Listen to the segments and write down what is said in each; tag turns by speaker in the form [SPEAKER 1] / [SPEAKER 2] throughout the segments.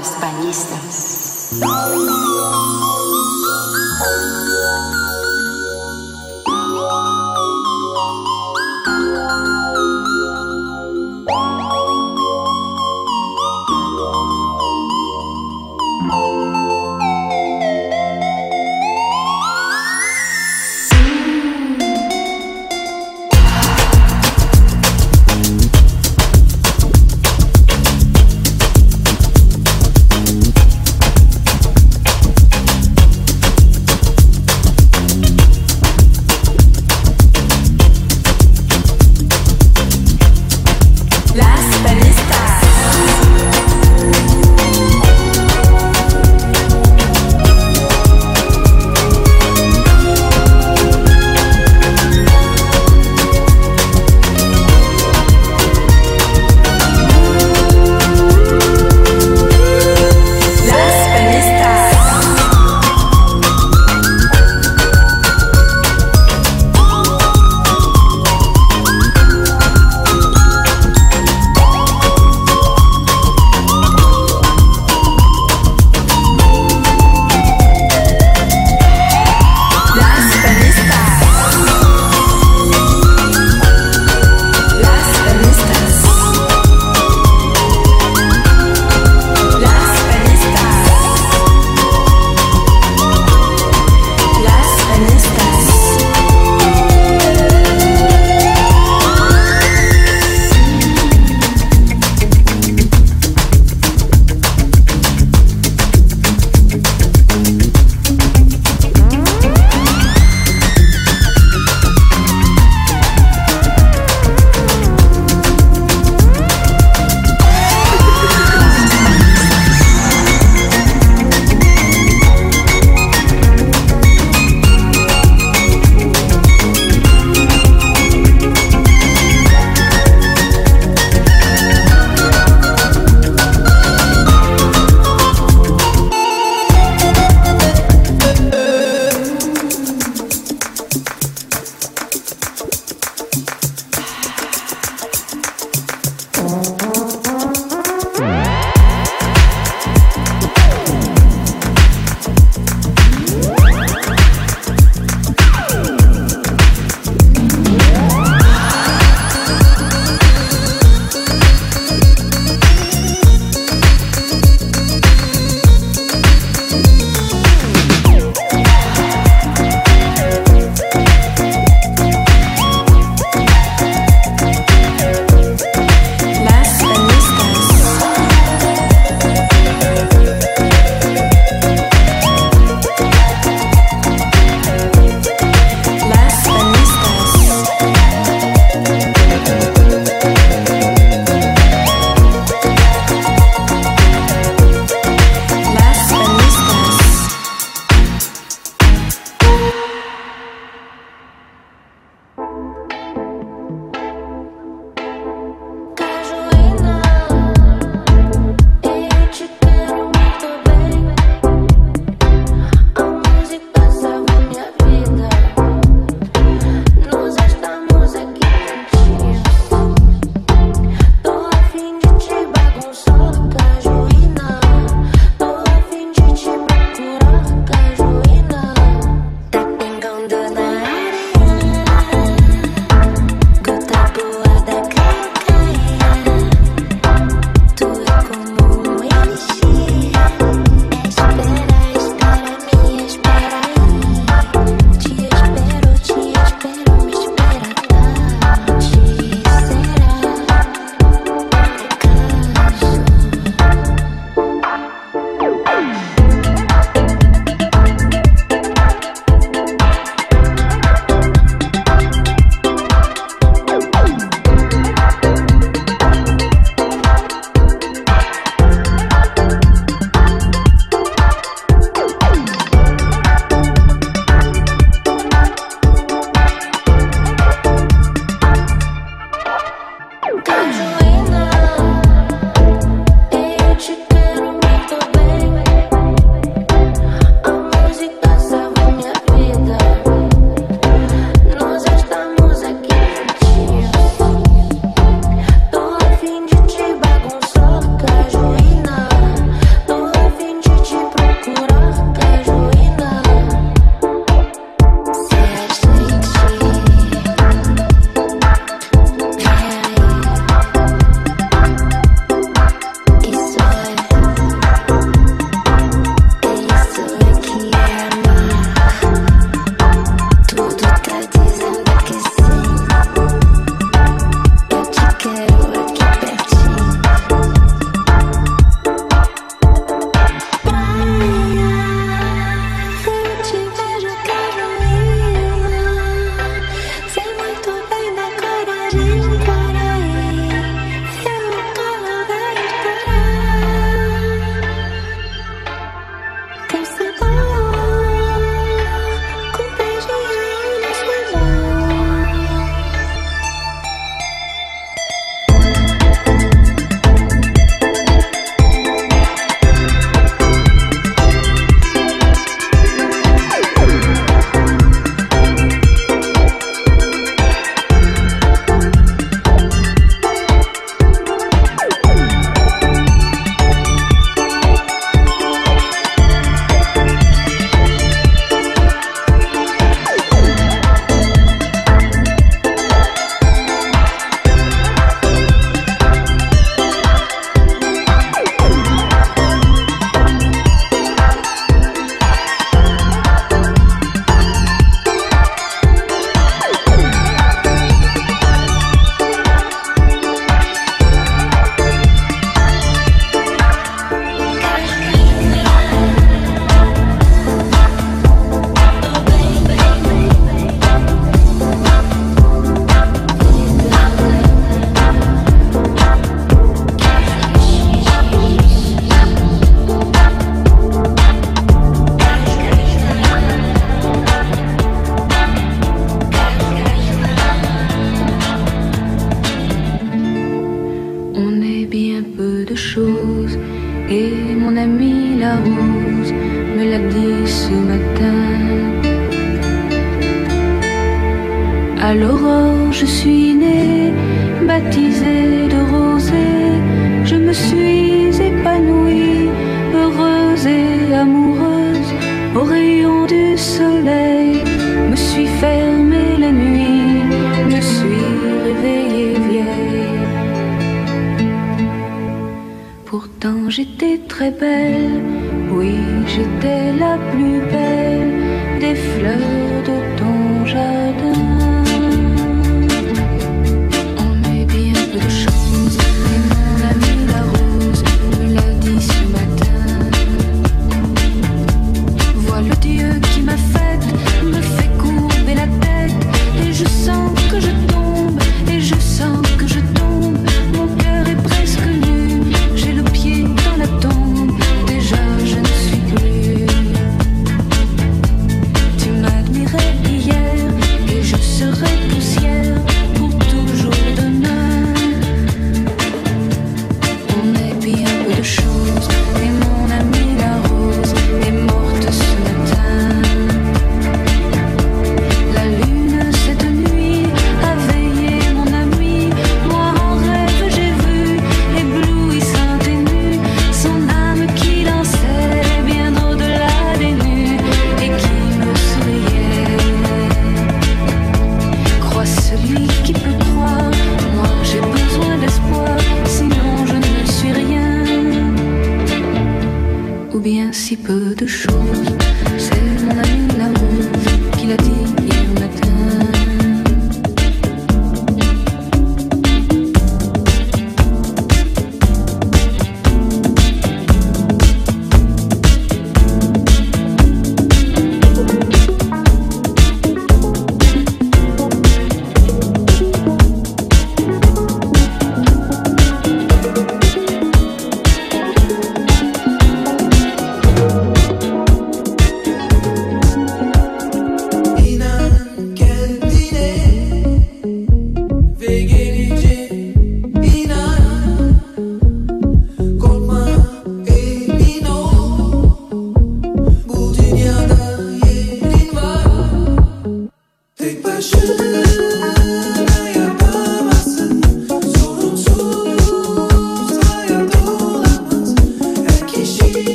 [SPEAKER 1] Bañistas, bañistas.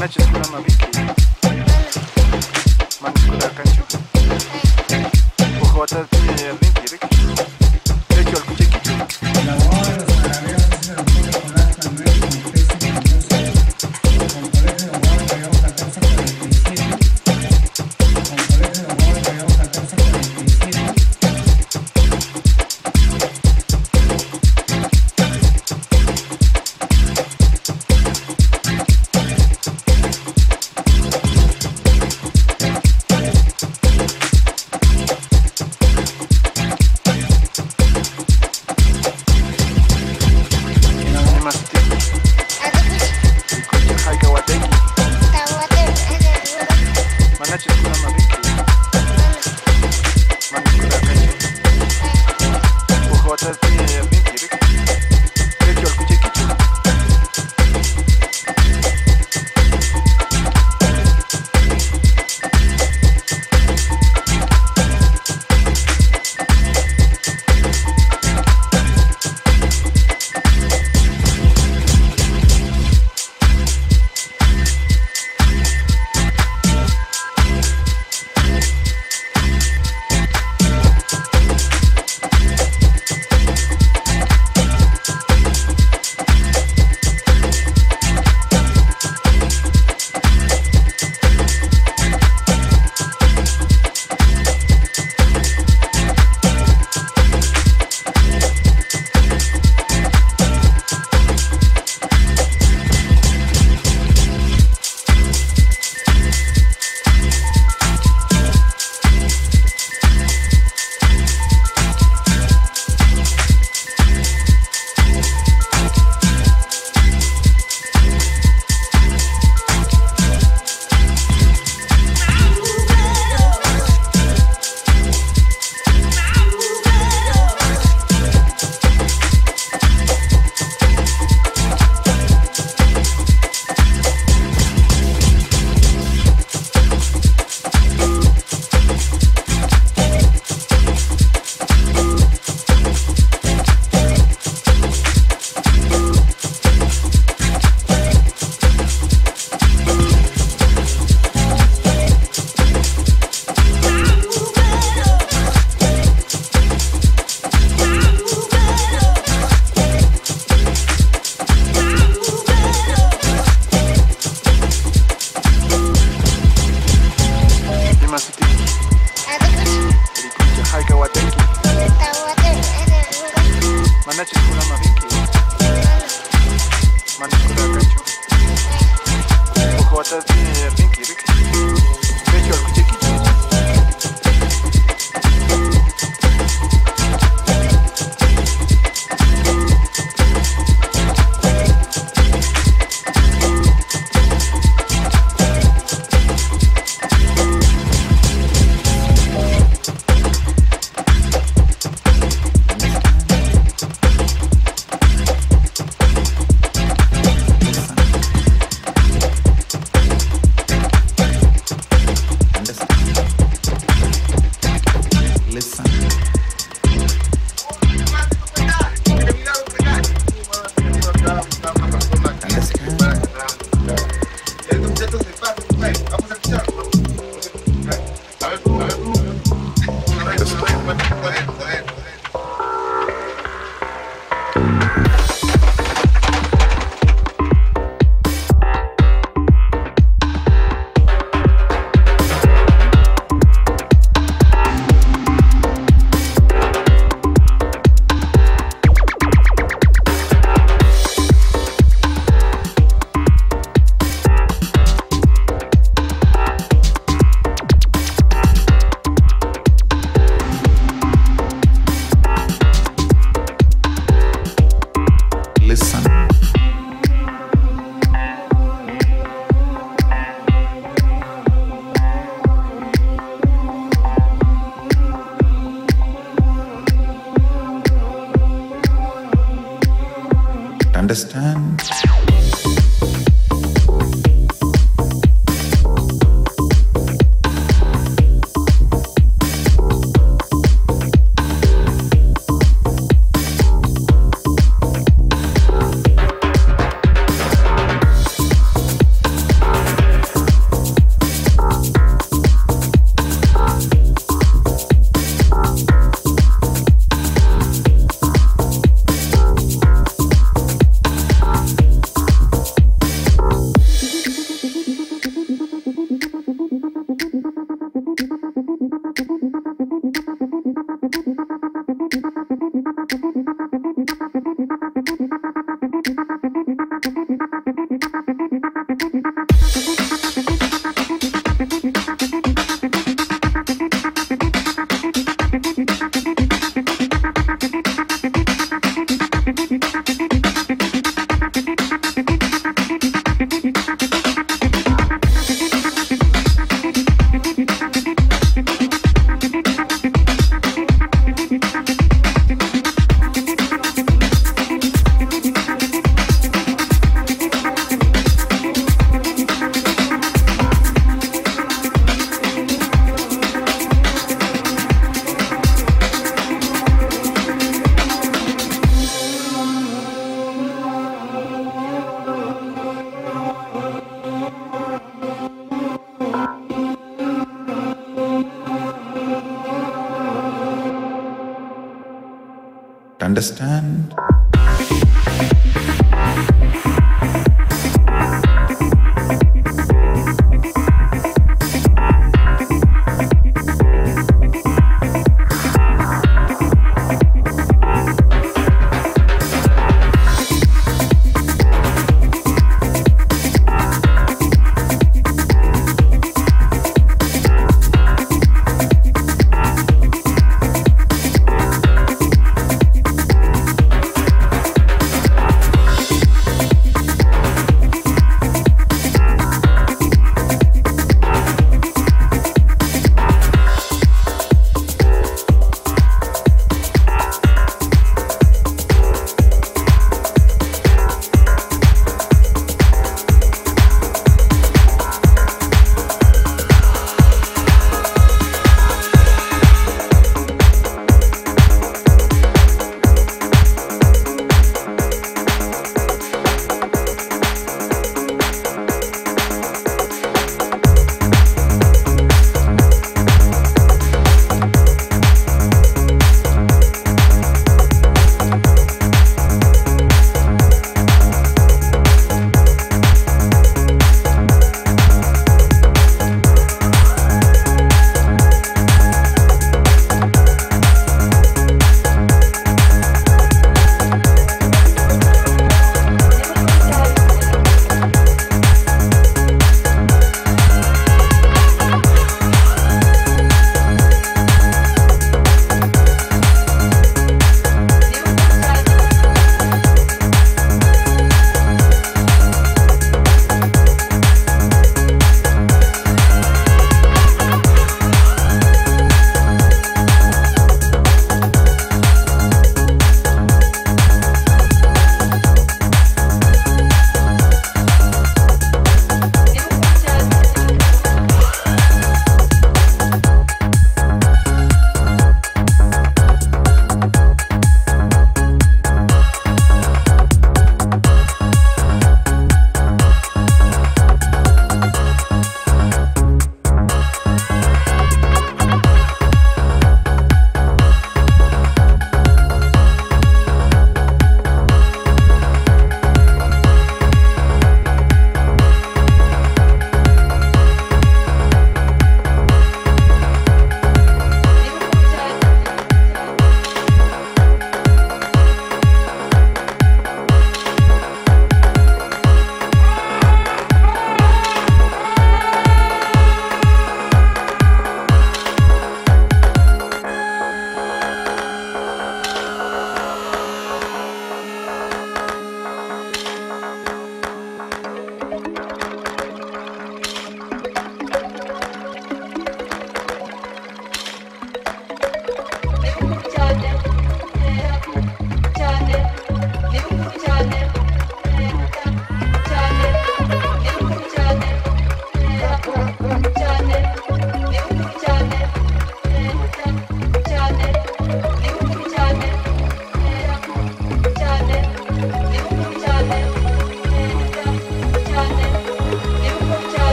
[SPEAKER 2] nace suna ma biki man kuda kan ci ko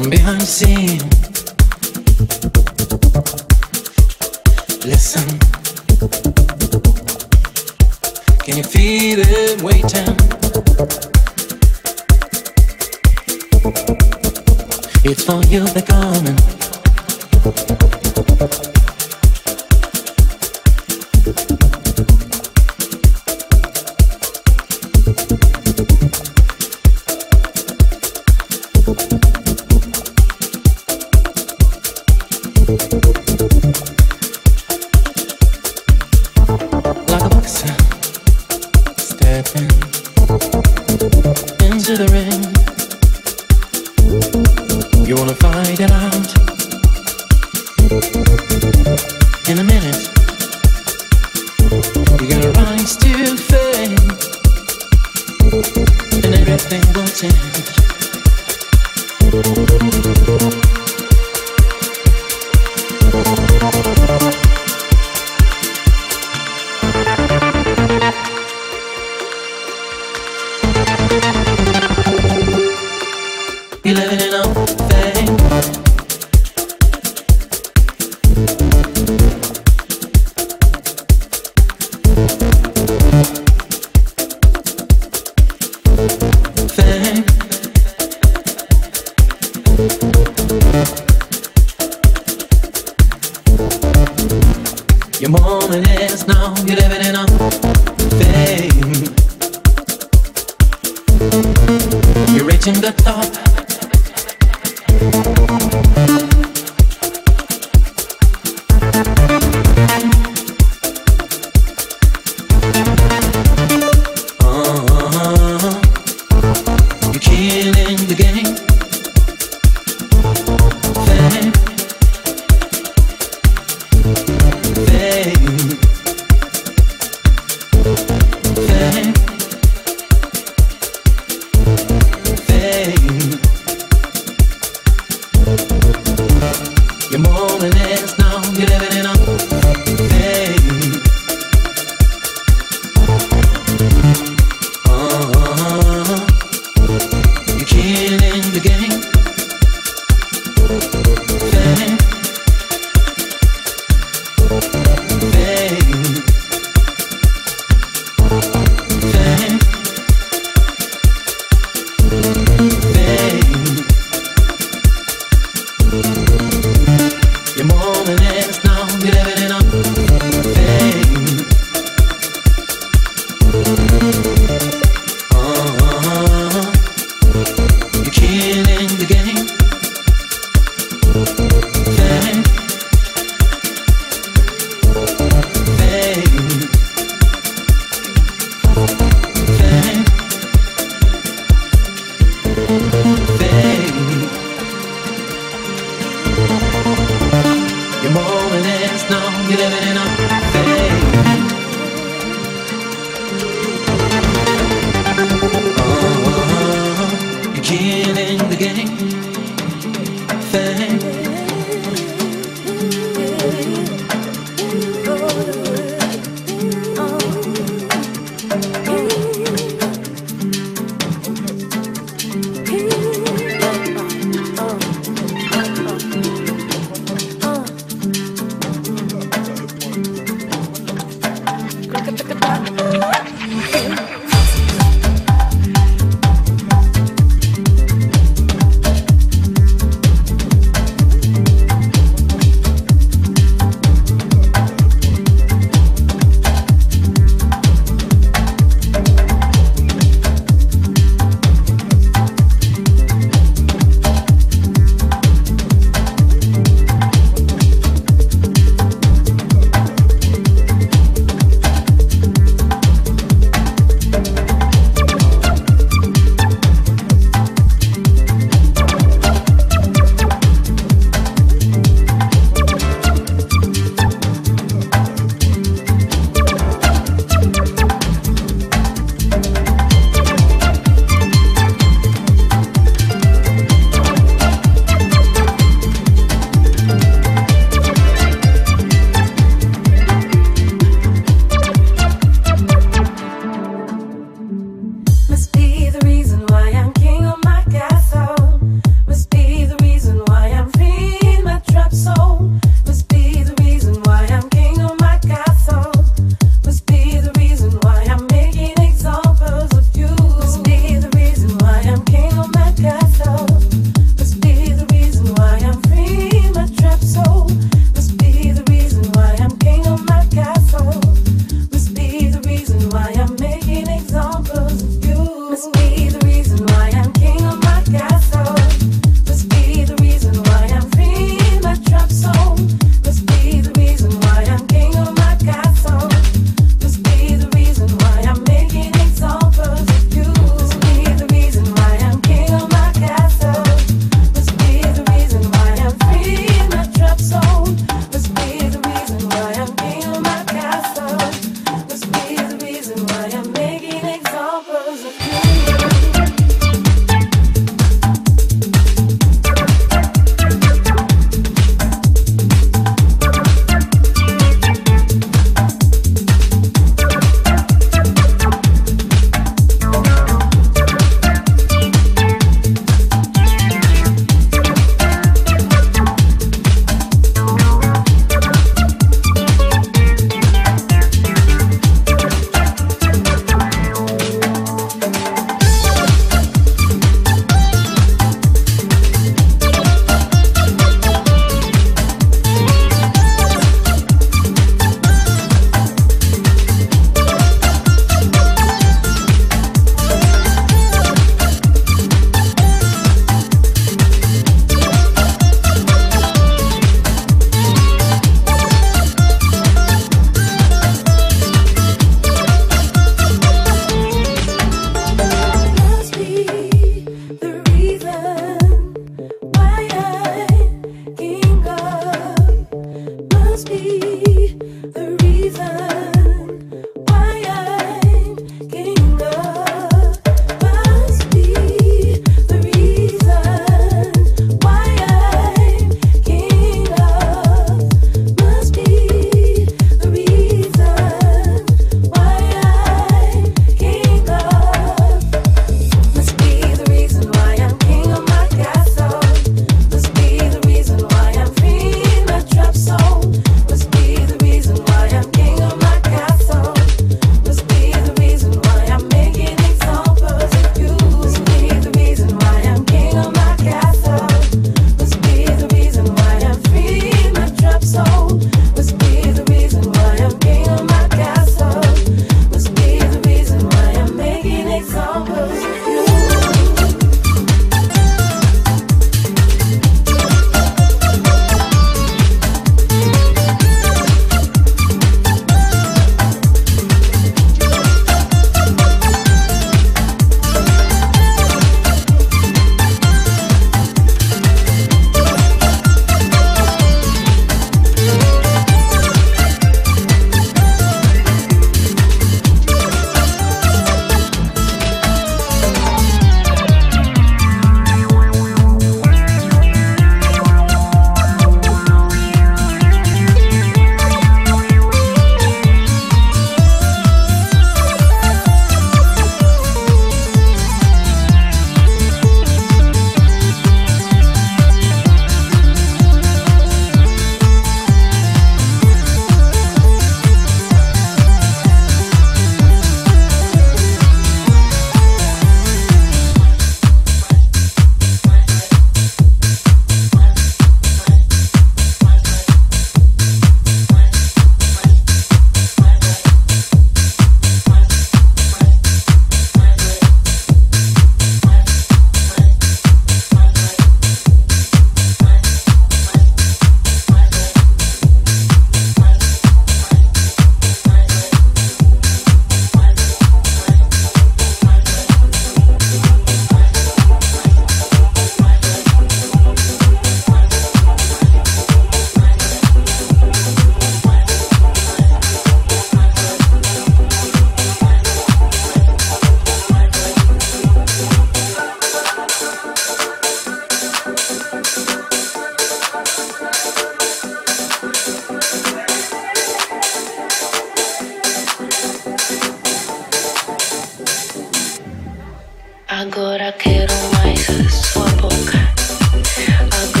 [SPEAKER 3] from behind the scene. Listen, can you feel it waiting? It's for you, they're coming. Thank